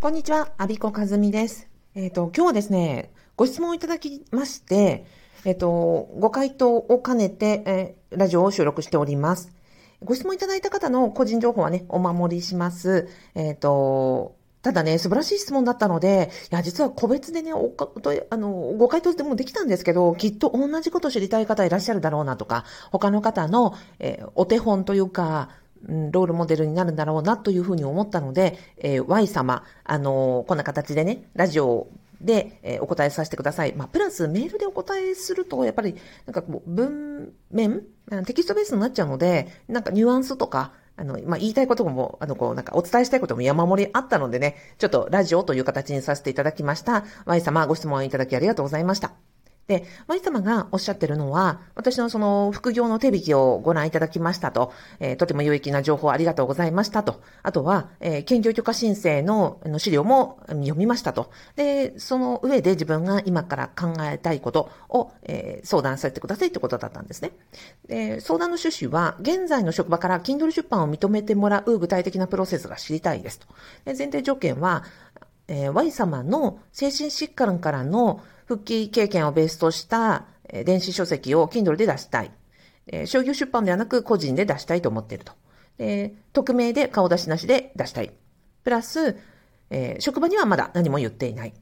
こんにちは、アビコカズミです。えっ、ー、と、今日はですね、ご質問をいただきまして、えっ、ー、と、ご回答を兼ねて、えー、ラジオを収録しております。ご質問いただいた方の個人情報はね、お守りします。えっ、と、ただね、素晴らしい質問だったので、いや、実は個別でね、おかあの、ご回答でもできたんですけど、きっと同じことを知りたい方いらっしゃるだろうなとか、他の方の、え、お手本というか、うん、ロールモデルになるんだろうなというふうに思ったので、えー、Y 様、あのー、こんな形でね、ラジオで、えー、お答えさせてください。まあ、プラスメールでお答えすると、やっぱり、なんかこう、文面テキストベースになっちゃうので、なんかニュアンスとか、あの、まあ、言いたいことも、あの、こう、なんかお伝えしたいことも山盛りあったのでね、ちょっとラジオという形にさせていただきました。Y 様、ご質問いただきありがとうございました。で、マリ様がおっしゃってるのは、私のその副業の手引きをご覧いただきましたと、えー、とても有益な情報ありがとうございましたと、あとは、えー、兼業許可申請の資料も読みましたと。で、その上で自分が今から考えたいことを、えー、相談させてくださいってことだったんですね。で、相談の趣旨は、現在の職場から Kindle 出版を認めてもらう具体的なプロセスが知りたいですと。で前提条件は、えー、Y 様の精神疾患からの復帰経験をベースとした電子書籍を Kindle で出したい。商業出版ではなく個人で出したいと思っていると。匿名で顔出しなしで出したい。プラス、え、職場にはまだ何も言っていない。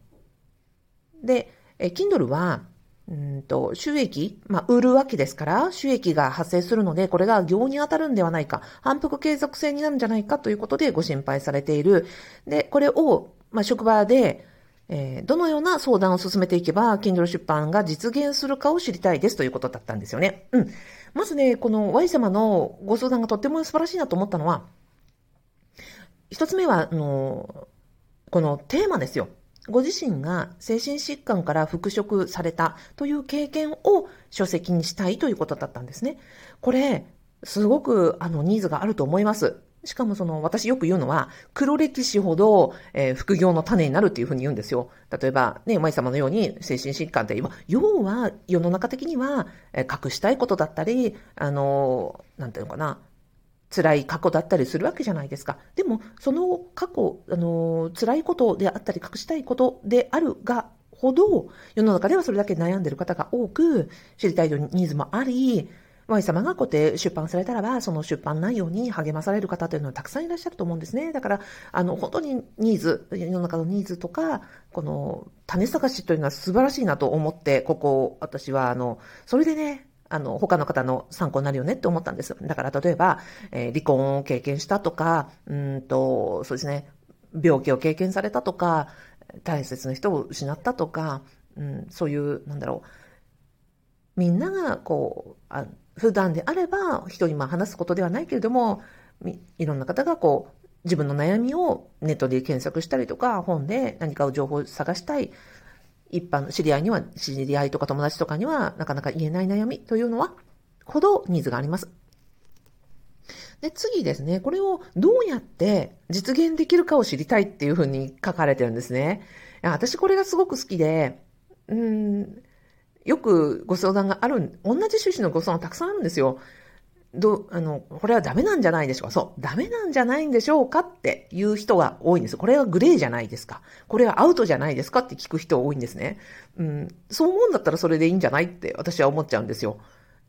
で、えー、Kindle は、うんと、収益、まあ、売るわけですから、収益が発生するので、これが業に当たるんではないか、反復継続性になるんじゃないかということでご心配されている。で、これを、まあ、職場で、えー、どのような相談を進めていけば、Kindle 出版が実現するかを知りたいですということだったんですよね。うん。まずね、この Y 様のご相談がとっても素晴らしいなと思ったのは、一つ目は、あの、このテーマですよ。ご自身が精神疾患から復職されたという経験を書籍にしたいということだったんですね。これ、すごくあのニーズがあると思います。しかもその、私よく言うのは、黒歴史ほど、えー、副業の種になるっていうふうに言うんですよ。例えば、ね、舞様のように精神疾患って今、要は世の中的には、えー、隠したいことだったり、あのー、なんていうのかな、辛い過去だったりするわけじゃないですか。でも、その過去、あの辛いことであったり、隠したいことであるが、ほど、世の中ではそれだけ悩んでる方が多く、知りたいニーズもあり、Y 様がこうやって出版されたらば、その出版内容に励まされる方というのはたくさんいらっしゃると思うんですね。だから、あの、本当にニーズ、世の中のニーズとか、この種探しというのは素晴らしいなと思って、ここ、私は、あの、それでね、あの、他の方の参考になるよねって思ったんです。だから、例えば、えー、離婚を経験したとか、うんと、そうですね、病気を経験されたとか、大切な人を失ったとか、うん、そういう、なんだろう、みんなが、こう、あ普段であれば人にまあ話すことではないけれども、いろんな方がこう、自分の悩みをネットで検索したりとか、本で何かを情報を探したい。一般の知り合いには、知り合いとか友達とかにはなかなか言えない悩みというのは、ほどニーズがあります。で、次ですね、これをどうやって実現できるかを知りたいっていうふうに書かれてるんですね。私これがすごく好きで、うーん、よくご相談がある、同じ趣旨のご相談たくさんあるんですよ。どあの、これはダメなんじゃないでしょうか。そう。ダメなんじゃないんでしょうかっていう人が多いんです。これはグレーじゃないですか。これはアウトじゃないですかって聞く人多いんですね。うん。そう思うんだったらそれでいいんじゃないって私は思っちゃうんですよ。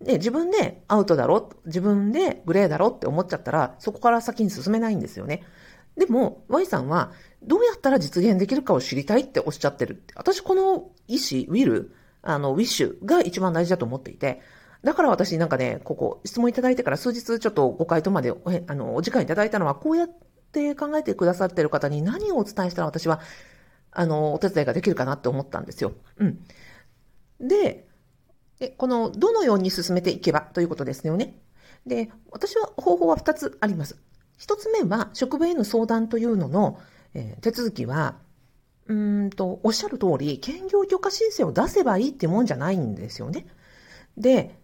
で、自分でアウトだろ自分でグレーだろって思っちゃったら、そこから先に進めないんですよね。でも、Y さんは、どうやったら実現できるかを知りたいっておっしゃってる。私、この意思、ウィル、あの、ウィッシュが一番大事だと思っていて、だから私なんかね、ここ、質問いただいてから数日ちょっとご回答までおあのお時間いただいたのは、こうやって考えてくださってる方に何をお伝えしたら私は、あの、お手伝いができるかなって思ったんですよ。うん。で、でこの、どのように進めていけばということですよね。で、私は方法は2つあります。1つ目は、職場への相談というのの、えー、手続きは、うんと、おっしゃる通り、兼業許可申請を出せばいいってもんじゃないんですよね。で、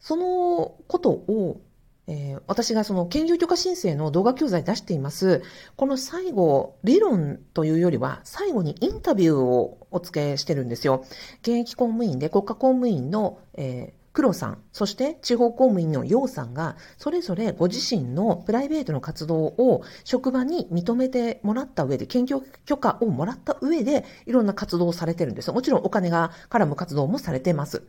そのことを、えー、私がその兼業許可申請の動画教材出しています。この最後、理論というよりは、最後にインタビューをお付けしてるんですよ。現役公務員で国家公務員の、えー黒さん、そして地方公務員の楊さんが、それぞれご自身のプライベートの活動を職場に認めてもらった上で、研究許可をもらった上で、いろんな活動をされてるんです。もちろんお金が絡む活動もされてます。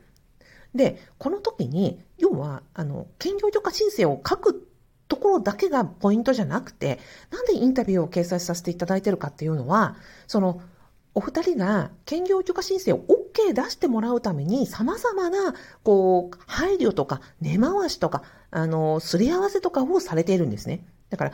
で、この時に、要は、あの、兼業許可申請を書くところだけがポイントじゃなくて、なんでインタビューを掲載させていただいてるかっていうのは、その、お二人が兼業許可申請を OK 出してもらうために様々な、こう、配慮とか根回しとか、あの、すり合わせとかをされているんですね。だから、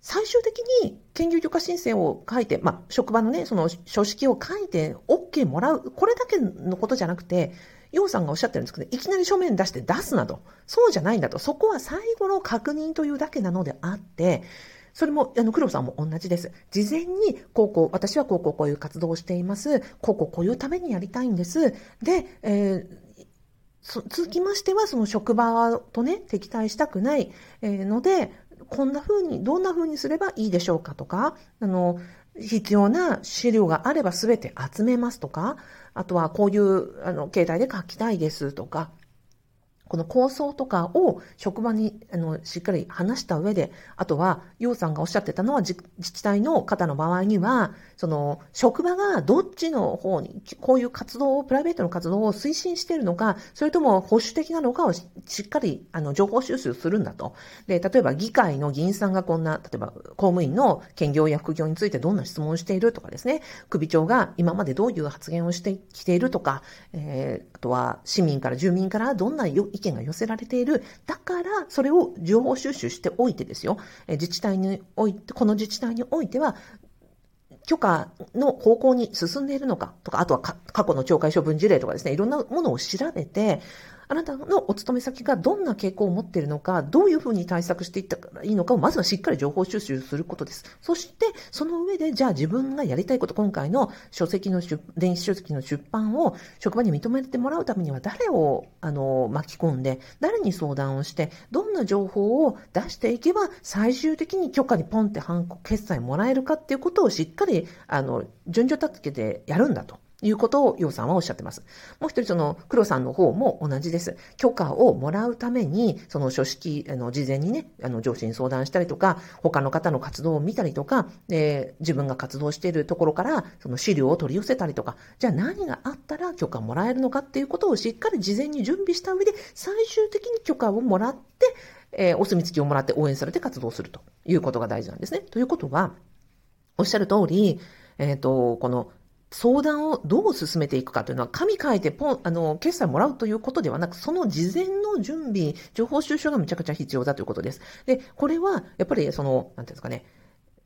最終的に兼業許可申請を書いて、まあ、職場のね、その書式を書いて OK もらう、これだけのことじゃなくて、楊さんがおっしゃってるんですけど、いきなり書面出して出すなと。そうじゃないんだと。そこは最後の確認というだけなのであって、それも、あの、黒さんも同じです。事前に、こうこう、私はこうこうこういう活動をしています。こうこうこういうためにやりたいんです。で、えー、続きましては、その職場とね、敵対したくない、えので、こんな風に、どんな風にすればいいでしょうかとか、あの、必要な資料があれば全て集めますとか、あとはこういう、あの、携帯で書きたいですとか、この構想とかを職場にあのしっかり話した上で、あとは、楊さんがおっしゃってたのは自治体の方の場合には、その職場がどっちの方に、こういう活動を、プライベートの活動を推進しているのか、それとも保守的なのかをしっかりあの情報収集するんだと。で、例えば議会の議員さんがこんな、例えば公務員の兼業や副業についてどんな質問をしているとかですね、首長が今までどういう発言をしてきているとか、えー、あとは市民から住民からどんな意見が寄せられている。だから、それを情報収集しておいてですよ。自治体において、この自治体においては、許可の方向に進んでいるのかとか、あとは過去の懲戒処分事例とかですね、いろんなものを調べて、あなたのお勤め先がどんな傾向を持っているのか、どういうふうに対策していったらいいのかを、まずはしっかり情報収集することです。そして、その上で、じゃあ自分がやりたいこと、今回の書籍の出、電子書籍の出版を職場に認めてもらうためには、誰を、あの、巻き込んで、誰に相談をして、どんな情報を出していけば、最終的に許可にポンってハンコ決済もらえるかっていうことをしっかり、あの、順序立ててやるんだと。いうことを、楊さんはおっしゃってます。もう一人、その、黒さんの方も同じです。許可をもらうために、その書式、あの、事前にね、あの、上司に相談したりとか、他の方の活動を見たりとか、で、自分が活動しているところから、その資料を取り寄せたりとか、じゃあ何があったら許可もらえるのかっていうことをしっかり事前に準備した上で、最終的に許可をもらって、えー、お墨付きをもらって応援されて活動するということが大事なんですね。ということは、おっしゃる通り、えっ、ー、と、この相談をどう進めていくかというのは、紙書いてポン、あの、決済もらうということではなく、その事前の準備、情報収集がめちゃくちゃ必要だということです。で、これは、やっぱりその、なんていうんですかね、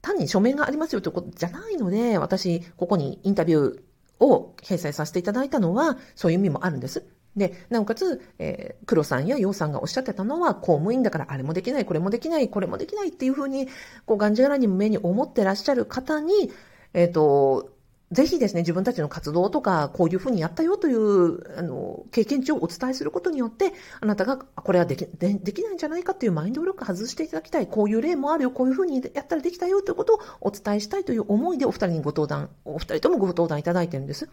単に書面がありますよということじゃないので、私、ここにインタビューを掲載させていただいたのは、そういう意味もあるんです。で、なおかつ、えー、黒さんや洋さんがおっしゃってたのは、公務員だからあれもできない、これもできない、これもできないっていうふうに、こう、がんじがらにも目に思ってらっしゃる方に、えっ、ー、と、ぜひですね、自分たちの活動とか、こういうふうにやったよという、あの、経験値をお伝えすることによって、あなたが、これはでき、でできないんじゃないかっていうマインドブロック外していただきたい。こういう例もあるよ。こういうふうにやったらできたよということをお伝えしたいという思いでお二人にご登壇、お二人ともご登壇いただいてるんです。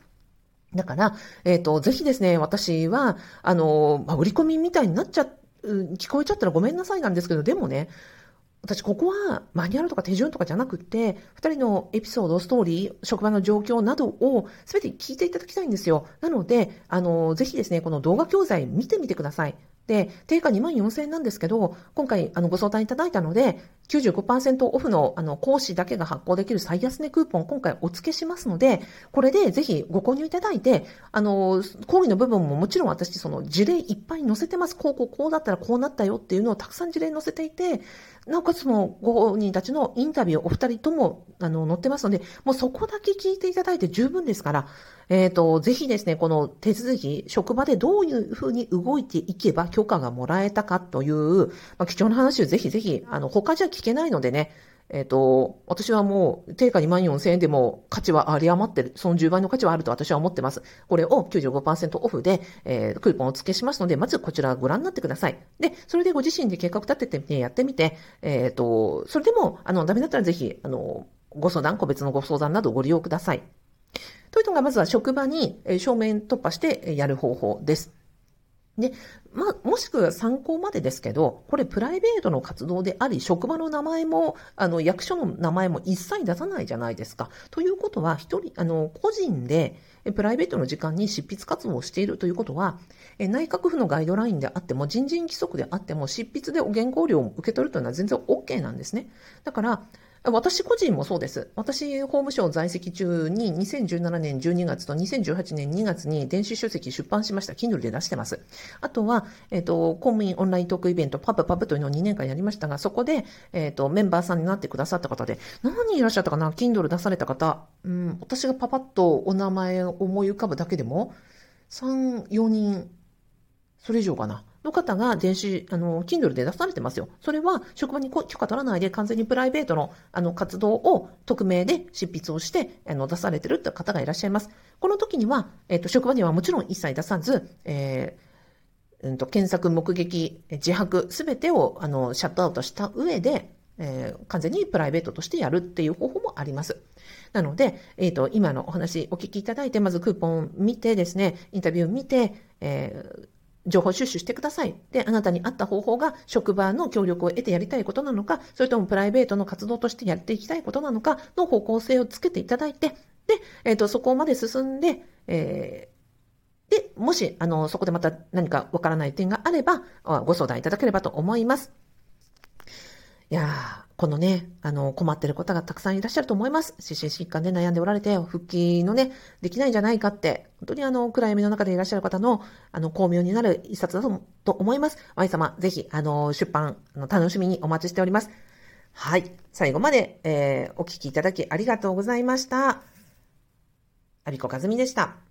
だから、えっ、ー、と、ぜひですね、私は、あの、まあ、売り込みみたいになっちゃ、聞こえちゃったらごめんなさいなんですけど、でもね、私ここはマニュアルとか手順とかじゃなくて、2人のエピソード、ストーリー、職場の状況などを全て聞いていただきたいんですよ。なので、あの、ぜひですね、この動画教材見てみてください。で、定価2万4000円なんですけど、今回、あの、ご相談いただいたので、95%オフの、あの、講師だけが発行できる最安値クーポン、今回お付けしますので、これでぜひご購入いただいて、あの、講義の部分ももちろん私、その事例いっぱい載せてます。こうこうこうだったらこうなったよっていうのをたくさん事例載せていて、なおかつそのご本人たちのインタビューお二人とも、あの、載ってますので、もうそこだけ聞いていただいて十分ですから、えっ、ー、と、ぜひですね、この手続き、職場でどういうふうに動いていけば許可がもらえたかという、まあ、貴重な話をぜひぜひ、あの、他じゃ聞けないのでね、えっ、ー、と、私はもう、定価2万4000円でも価値はあり余ってる。その10倍の価値はあると私は思ってます。これを95%オフで、えー、クーポンを付けしますので、まずこちらご覧になってください。で、それでご自身で計画立ててみて、やってみて、えっ、ー、と、それでも、あの、ダメだったらぜひ、あの、ご相談、個別のご相談などご利用ください。というのが、まずは職場に正面突破してやる方法です。で、まあ、もしくは参考までですけど、これプライベートの活動であり、職場の名前も、あの、役所の名前も一切出さないじゃないですか。ということは、一人、あの、個人で、プライベートの時間に執筆活動をしているということは、内閣府のガイドラインであっても、人事規則であっても、執筆でお原稿料を受け取るというのは全然 OK なんですね。だから、私個人もそうです。私、法務省在籍中に2017年12月と2018年2月に電子書籍出版しました。Kindle で出してます。あとは、えっ、ー、と、公務員オンライントークイベント、パブパブというのを2年間やりましたが、そこで、えっ、ー、と、メンバーさんになってくださった方で、何人いらっしゃったかな ?Kindle 出された方。うん、私がパパッとお名前を思い浮かぶだけでも、3、4人、それ以上かな。の方が電子、あの、Kindle で出されてますよ。それは職場に許可取らないで完全にプライベートのあの活動を匿名で執筆をしてあの出されてるって方がいらっしゃいます。この時には、えっ、と、職場にはもちろん一切出さず、えー、うんと、検索、目撃、自白、すべてを、あの、シャットアウトした上で、えー、完全にプライベートとしてやるっていう方法もあります。なので、えっ、ー、と、今のお話お聞きいただいて、まずクーポン見てですね、インタビュー見て、えー、情報収集してください。で、あなたに合った方法が職場の協力を得てやりたいことなのか、それともプライベートの活動としてやっていきたいことなのかの方向性をつけていただいて、で、えっ、ー、と、そこまで進んで、えー、で、もし、あの、そこでまた何かわからない点があれば、ご相談いただければと思います。いやー、このね、あの、困ってる方がたくさんいらっしゃると思います。心身疾患で悩んでおられて、復帰のね、できないんじゃないかって、本当にあの、暗闇の中でいらっしゃる方の、あの、巧妙になる一冊だとと思います。Y 様、ぜひ、あの、出版、の楽しみにお待ちしております。はい。最後まで、えー、お聞きいただきありがとうございました。アビコカズミでした。